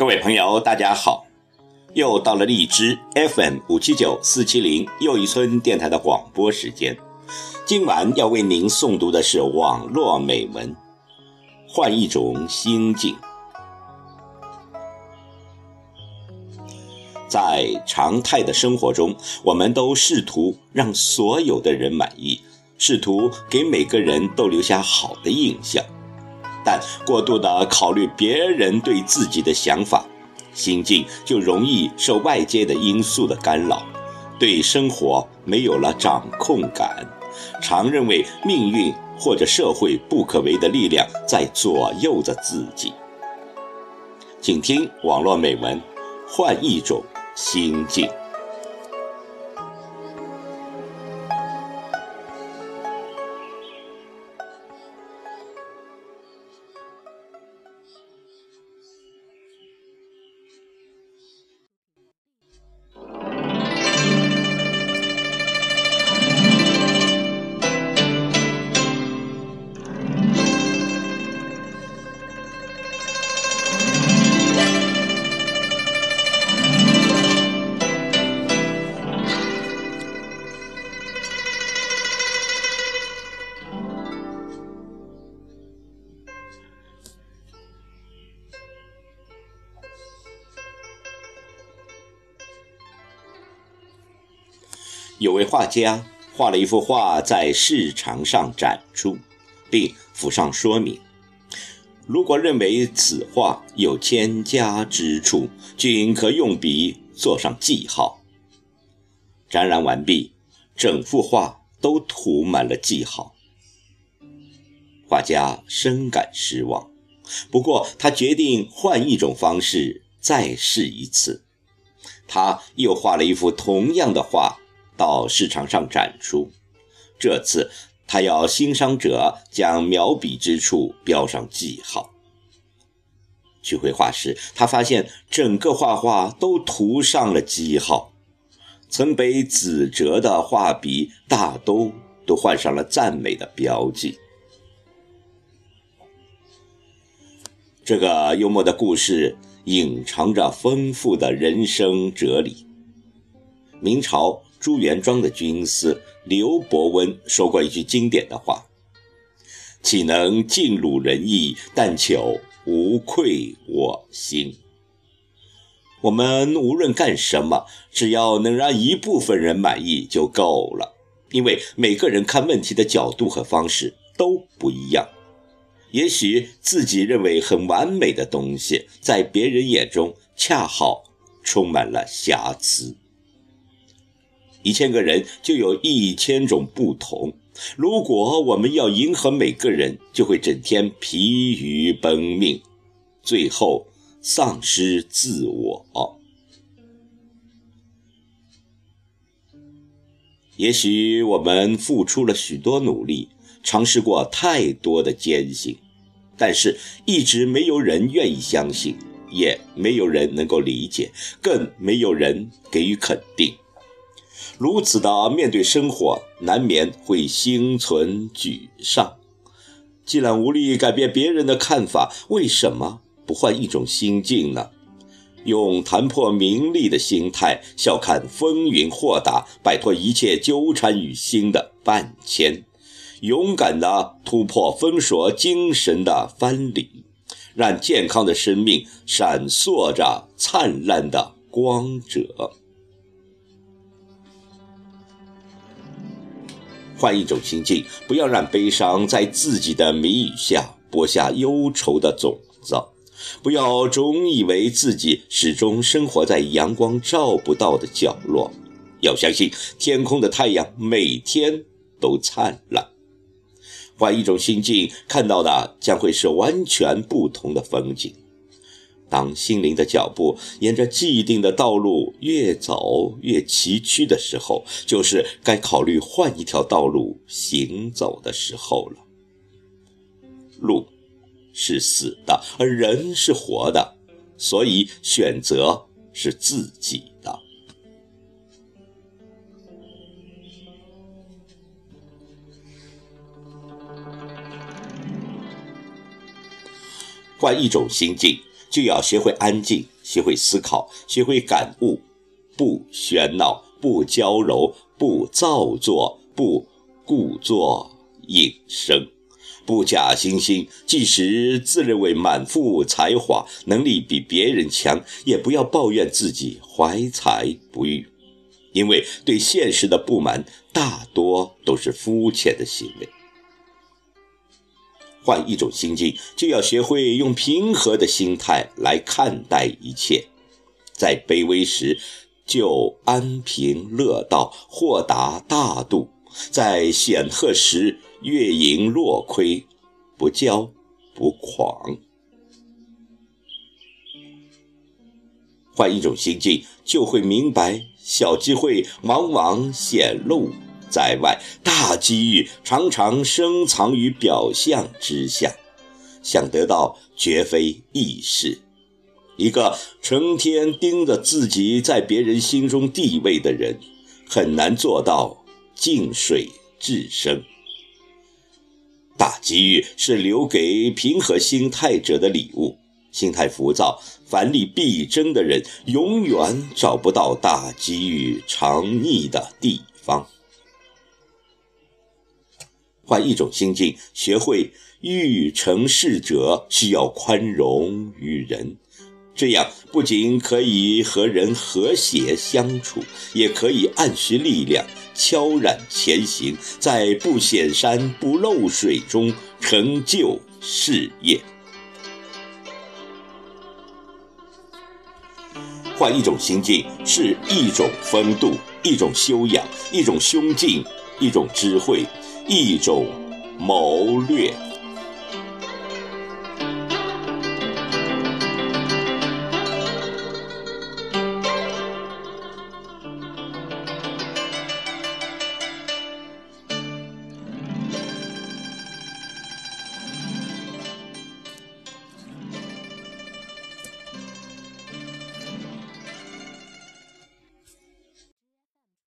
各位朋友，大家好！又到了荔枝 FM 五七九四七零又一村电台的广播时间。今晚要为您诵读的是网络美文，换一种心境。在常态的生活中，我们都试图让所有的人满意，试图给每个人都留下好的印象。但过度的考虑别人对自己的想法，心境就容易受外界的因素的干扰，对生活没有了掌控感，常认为命运或者社会不可为的力量在左右着自己。请听网络美文，换一种心境。有位画家画了一幅画在市场上展出，并附上说明：如果认为此画有千家之处，均可用笔做上记号。展览完毕，整幅画都涂满了记号。画家深感失望，不过他决定换一种方式再试一次。他又画了一幅同样的画。到市场上展出，这次他要欣赏者将描笔之处标上记号。去绘画时，他发现整个画画都涂上了记号，曾被指责的画笔大都都换上了赞美的标记。这个幽默的故事隐藏着丰富的人生哲理。明朝。朱元璋的军师刘伯温说过一句经典的话：“岂能尽辱人意，但求无愧我心。”我们无论干什么，只要能让一部分人满意就够了，因为每个人看问题的角度和方式都不一样。也许自己认为很完美的东西，在别人眼中恰好充满了瑕疵。一千个人就有一千种不同。如果我们要迎合每个人，就会整天疲于奔命，最后丧失自我。也许我们付出了许多努力，尝试过太多的艰辛，但是一直没有人愿意相信，也没有人能够理解，更没有人给予肯定。如此的面对生活，难免会心存沮丧。既然无力改变别人的看法，为什么不换一种心境呢？用谈破名利的心态，笑看风云豁达，摆脱一切纠缠于心的万千，勇敢地突破封锁精神的藩篱，让健康的生命闪烁着灿烂的光泽。换一种心境，不要让悲伤在自己的谜语下播下忧愁的种子，不要总以为自己始终生活在阳光照不到的角落，要相信天空的太阳每天都灿烂。换一种心境，看到的将会是完全不同的风景。当心灵的脚步沿着既定的道路越走越崎岖的时候，就是该考虑换一条道路行走的时候了。路是死的，而人是活的，所以选择是自己的。换一种心境。就要学会安静，学会思考，学会感悟，不喧闹，不娇柔，不造作，不故作隐声，不假惺惺。即使自认为满腹才华，能力比别人强，也不要抱怨自己怀才不遇，因为对现实的不满大多都是肤浅的行为。换一种心境，就要学会用平和的心态来看待一切。在卑微时，就安贫乐道，豁达大度；在显赫时，月盈落亏，不骄不狂。换一种心境，就会明白，小机会往往显露。在外，大机遇常常深藏于表象之下。想得到，绝非易事。一个成天盯着自己在别人心中地位的人，很难做到静水至深。大机遇是留给平和心态者的礼物。心态浮躁、凡力必争的人，永远找不到大机遇藏匿的地方。换一种心境，学会欲成事者需要宽容于人，这样不仅可以和人和谐相处，也可以暗示力量，悄然前行，在不显山不露水中成就事业。换一种心境，是一种风度，一种修养，一种胸襟，一种智慧。一种谋略。